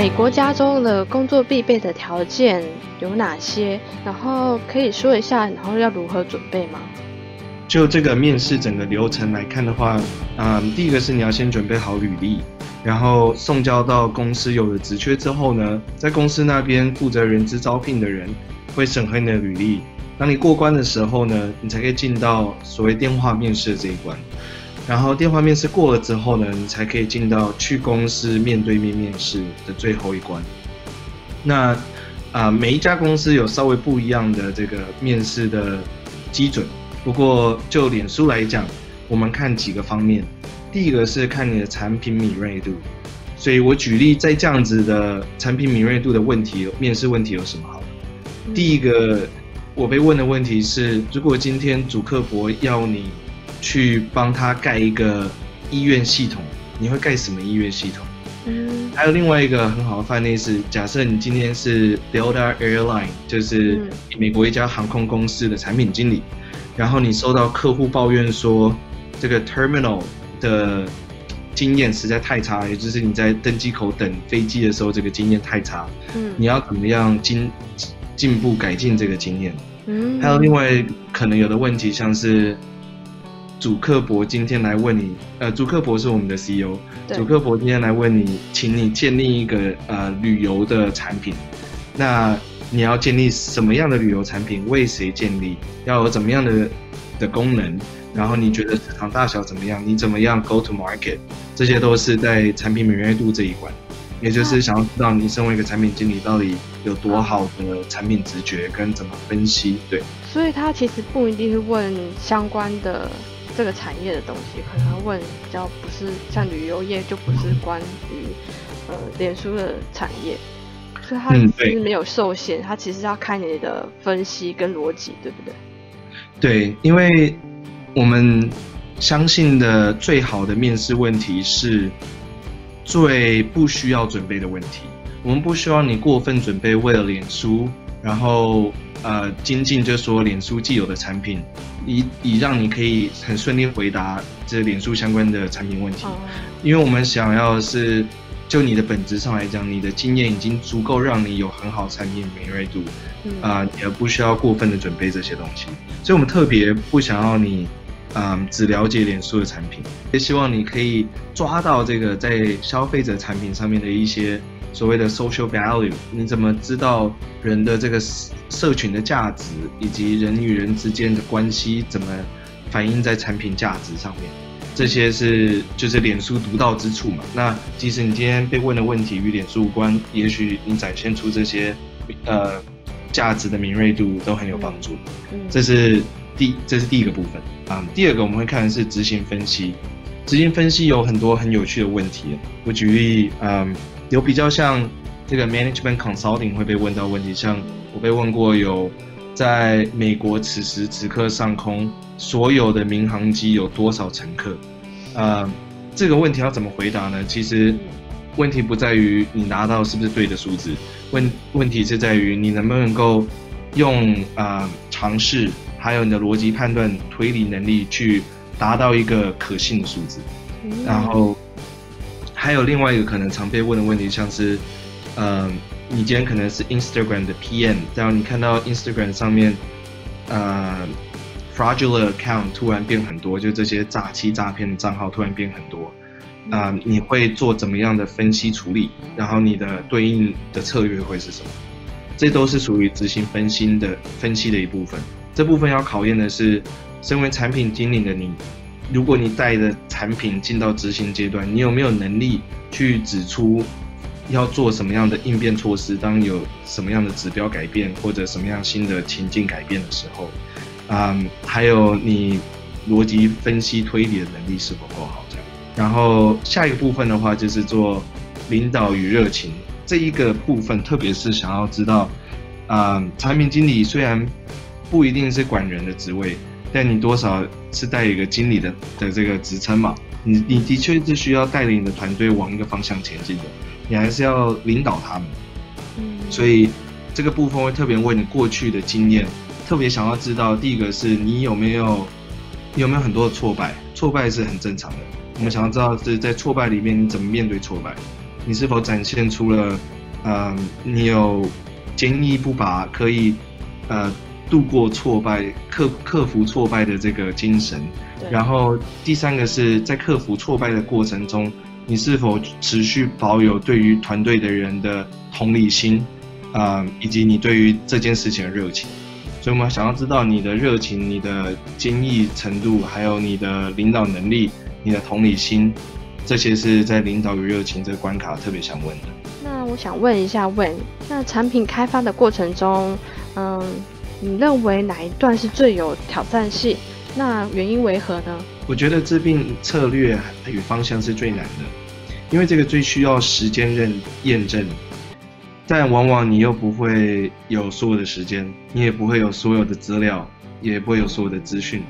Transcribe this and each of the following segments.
美国加州的工作必备的条件有哪些？然后可以说一下，然后要如何准备吗？就这个面试整个流程来看的话，嗯，第一个是你要先准备好履历，然后送交到公司有了职缺之后呢，在公司那边负责人资招聘的人会审核你的履历。当你过关的时候呢，你才可以进到所谓电话面试的这一关。然后电话面试过了之后呢，你才可以进到去公司面对面面试的最后一关。那啊，每一家公司有稍微不一样的这个面试的基准。不过就脸书来讲，我们看几个方面。第一个是看你的产品敏锐度。所以我举例，在这样子的产品敏锐度的问题，面试问题有什么好？第一个。我被问的问题是：如果今天主客博要你去帮他盖一个医院系统，你会盖什么医院系统？嗯，还有另外一个很好的范例是：假设你今天是 Delta Airline，就是美国一家航空公司的产品经理，然后你收到客户抱怨说这个 Terminal 的经验实在太差，也就是你在登机口等飞机的时候这个经验太差。嗯，你要怎么样进？进步改进这个经验，嗯，还有另外可能有的问题，像是主客博今天来问你，呃，主客博是我们的 CEO，主客博今天来问你，请你建立一个呃旅游的产品，那你要建立什么样的旅游产品？为谁建立？要有怎么样的的功能？然后你觉得市场大小怎么样？你怎么样 go to market？这些都是在产品敏锐度这一关。也就是想要知道你身为一个产品经理到底有多好的产品直觉跟怎么分析，对。所以他其实不一定是问相关的这个产业的东西，可能问比较不是像旅游业就不是关于呃脸书的产业，所以他其实没有受限，他其实要看你的分析跟逻辑，对不对？对，因为我们相信的最好的面试问题是。最不需要准备的问题，我们不需要你过分准备，为了脸书，然后呃精进就说脸书既有的产品，以以让你可以很顺利回答这脸书相关的产品问题。因为我们想要是就你的本质上来讲，你的经验已经足够让你有很好产品敏锐度，啊，也不需要过分的准备这些东西。所以我们特别不想要你。嗯，只了解脸书的产品，也希望你可以抓到这个在消费者产品上面的一些所谓的 social value。你怎么知道人的这个社群的价值，以及人与人之间的关系怎么反映在产品价值上面？这些是就是脸书独到之处嘛？那即使你今天被问的问题与脸书无关，也许你展现出这些呃价值的敏锐度都很有帮助。这是。第，这是第一个部分啊。第二个我们会看的是执行分析。执行分析有很多很有趣的问题。我举例，嗯，有比较像这个 management consulting 会被问到问题，像我被问过有在美国此时此刻上空所有的民航机有多少乘客？呃，这个问题要怎么回答呢？其实问题不在于你拿到是不是对的数字，问问题是在于你能不能够用啊尝试。还有你的逻辑判断、推理能力去达到一个可信的数字，然后还有另外一个可能常被问的问题，像是，嗯，你今天可能是 Instagram 的 PM，然后你看到 Instagram 上面，呃，fraudulent account 突然变很多，就这些诈欺诈骗的账号突然变很多，啊，你会做怎么样的分析处理？然后你的对应的策略会是什么？这都是属于执行分析的分析的一部分。这部分要考验的是，身为产品经理的你，如果你带着产品进到执行阶段，你有没有能力去指出要做什么样的应变措施？当有什么样的指标改变或者什么样新的情境改变的时候，嗯，还有你逻辑分析推理的能力是否够好？这样。然后下一个部分的话，就是做领导与热情这一个部分，特别是想要知道，啊，产品经理虽然。不一定是管人的职位，但你多少是带一个经理的的这个职称嘛？你你的确是需要带领你的团队往一个方向前进的，你还是要领导他们。嗯，所以这个部分会特别问你过去的经验，特别想要知道第一个是你有没有有没有很多的挫败，挫败是很正常的。我们想要知道是在挫败里面你怎么面对挫败，你是否展现出了，呃，你有坚毅不拔，可以呃度过挫败、克克服挫败的这个精神。然后第三个是在克服挫败的过程中，你是否持续保有对于团队的人的同理心，啊，以及你对于这件事情的热情。所以我们想要知道你的热情、你的精益程度，还有你的领导能力、你的同理心，这些是在领导与热情这个关卡特别想问的。那我想问一下，问那产品开发的过程中，嗯，你认为哪一段是最有挑战性？那原因为何呢？我觉得制定策略与方向是最难的，因为这个最需要时间认验证。但往往你又不会有所有的时间，你也不会有所有的资料，也不会有所有的资讯，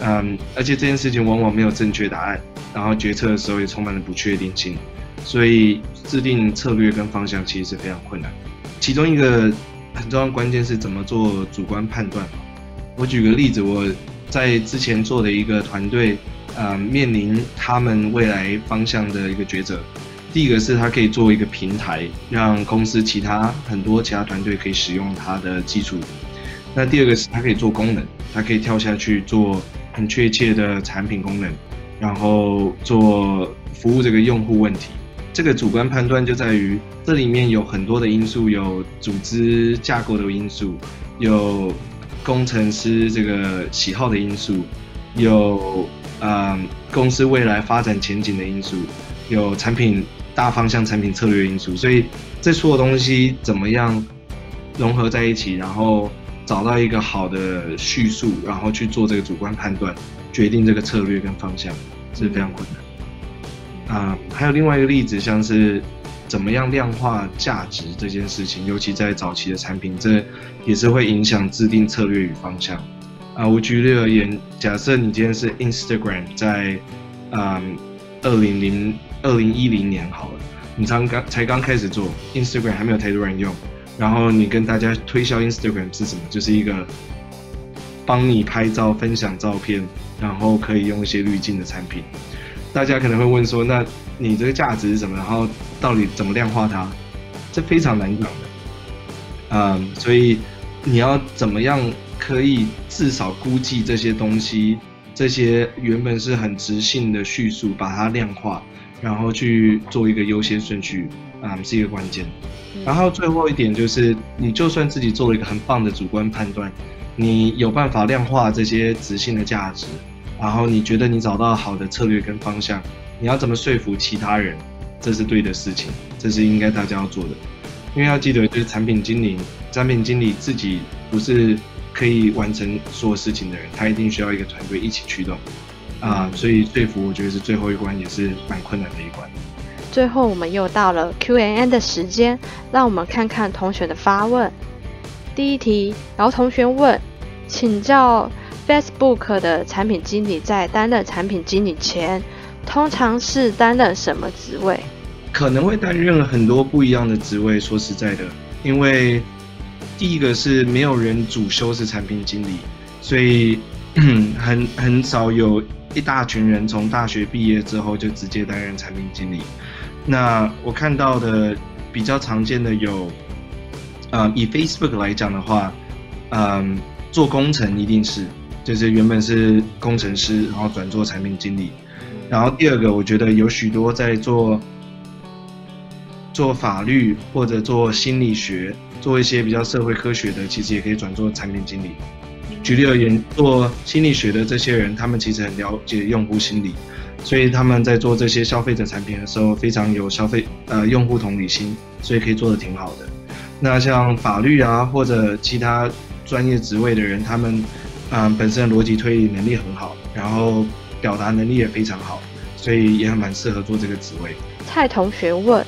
嗯，而且这件事情往往没有正确答案，然后决策的时候也充满了不确定性，所以制定策略跟方向其实是非常困难。其中一个很重要关键是怎么做主观判断。我举个例子，我在之前做的一个团队，呃，面临他们未来方向的一个抉择。第一个是它可以作为一个平台，让公司其他很多其他团队可以使用它的技术。那第二个是它可以做功能，它可以跳下去做很确切的产品功能，然后做服务这个用户问题。这个主观判断就在于这里面有很多的因素，有组织架构的因素，有工程师这个喜好的因素，有嗯公司未来发展前景的因素，有产品。大方向产品策略因素，所以这所有东西怎么样融合在一起，然后找到一个好的叙述，然后去做这个主观判断，决定这个策略跟方向是非常困难。啊，还有另外一个例子，像是怎么样量化价值这件事情，尤其在早期的产品，这也是会影响制定策略与方向。啊，我举例而言，假设你今天是 Instagram 在，嗯，二零零。二零一零年好了，你刚刚才刚开始做 Instagram，还没有太多人用，然后你跟大家推销 Instagram 是什么？就是一个帮你拍照、分享照片，然后可以用一些滤镜的产品。大家可能会问说，那你这个价值是什么？然后到底怎么量化它？这非常难讲的。嗯，所以你要怎么样可以至少估计这些东西，这些原本是很直性的叙述，把它量化。然后去做一个优先顺序，啊，是一个关键。然后最后一点就是，你就算自己做了一个很棒的主观判断，你有办法量化这些直性的价值，然后你觉得你找到好的策略跟方向，你要怎么说服其他人，这是对的事情，这是应该大家要做的。因为要记得，就是产品经理，产品经理自己不是可以完成所有事情的人，他一定需要一个团队一起驱动。啊，所以说服我觉得是最后一关，也是蛮困难的一关。最后我们又到了 Q&A 的时间，让我们看看同学的发问。第一题，然后同学问，请教 Facebook 的产品经理在担任产品经理前，通常是担任什么职位？可能会担任很多不一样的职位。说实在的，因为第一个是没有人主修是产品经理，所以 很很少有。一大群人从大学毕业之后就直接担任产品经理。那我看到的比较常见的有，呃，以 Facebook 来讲的话，嗯，做工程一定是，就是原本是工程师，然后转做产品经理。然后第二个，我觉得有许多在做做法律或者做心理学，做一些比较社会科学的，其实也可以转做产品经理。举例而言，做心理学的这些人，他们其实很了解用户心理，所以他们在做这些消费者产品的时候，非常有消费呃用户同理心，所以可以做的挺好的。那像法律啊或者其他专业职位的人，他们嗯本身逻辑推理能力很好，然后表达能力也非常好，所以也蛮适合做这个职位。蔡同学问，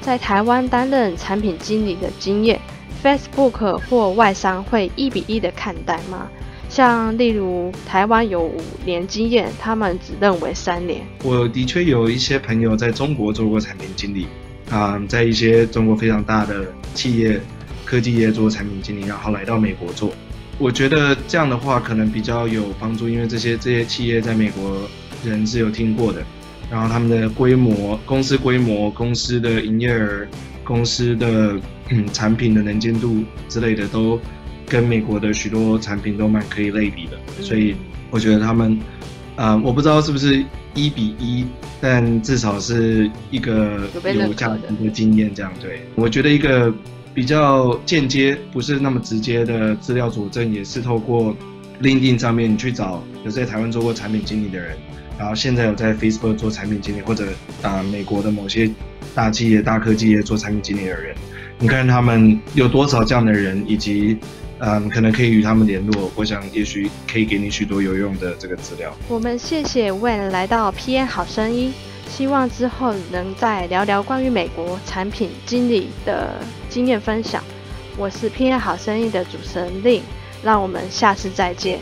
在台湾担任产品经理的经验。Facebook 或外商会一比一的看待吗？像例如台湾有五年经验，他们只认为三年。我的确有一些朋友在中国做过产品经理，啊，在一些中国非常大的企业、科技业做产品经理，然后来到美国做。我觉得这样的话可能比较有帮助，因为这些这些企业在美国人是有听过的，然后他们的规模、公司规模、公司的营业额、公司的嗯 产品的能见度之类的，都跟美国的许多产品都蛮可以类比的。所以我觉得他们，呃，我不知道是不是一比一，但至少是一个有价值的经验。这样对，我觉得一个比较间接、不是那么直接的资料佐证，也是透过 LinkedIn 上面你去找有在台湾做过产品经理的人。然后现在有在 Facebook 做产品经理，或者啊美国的某些大企业、大科技业做产品经理的人，你看他们有多少这样的人，以及嗯可能可以与他们联络，我想也许可以给你许多有用的这个资料。我们谢谢 Wen 来到 PN 好声音，希望之后能再聊聊关于美国产品经理的经验分享。我是 PN 好生意的主持人令让我们下次再见。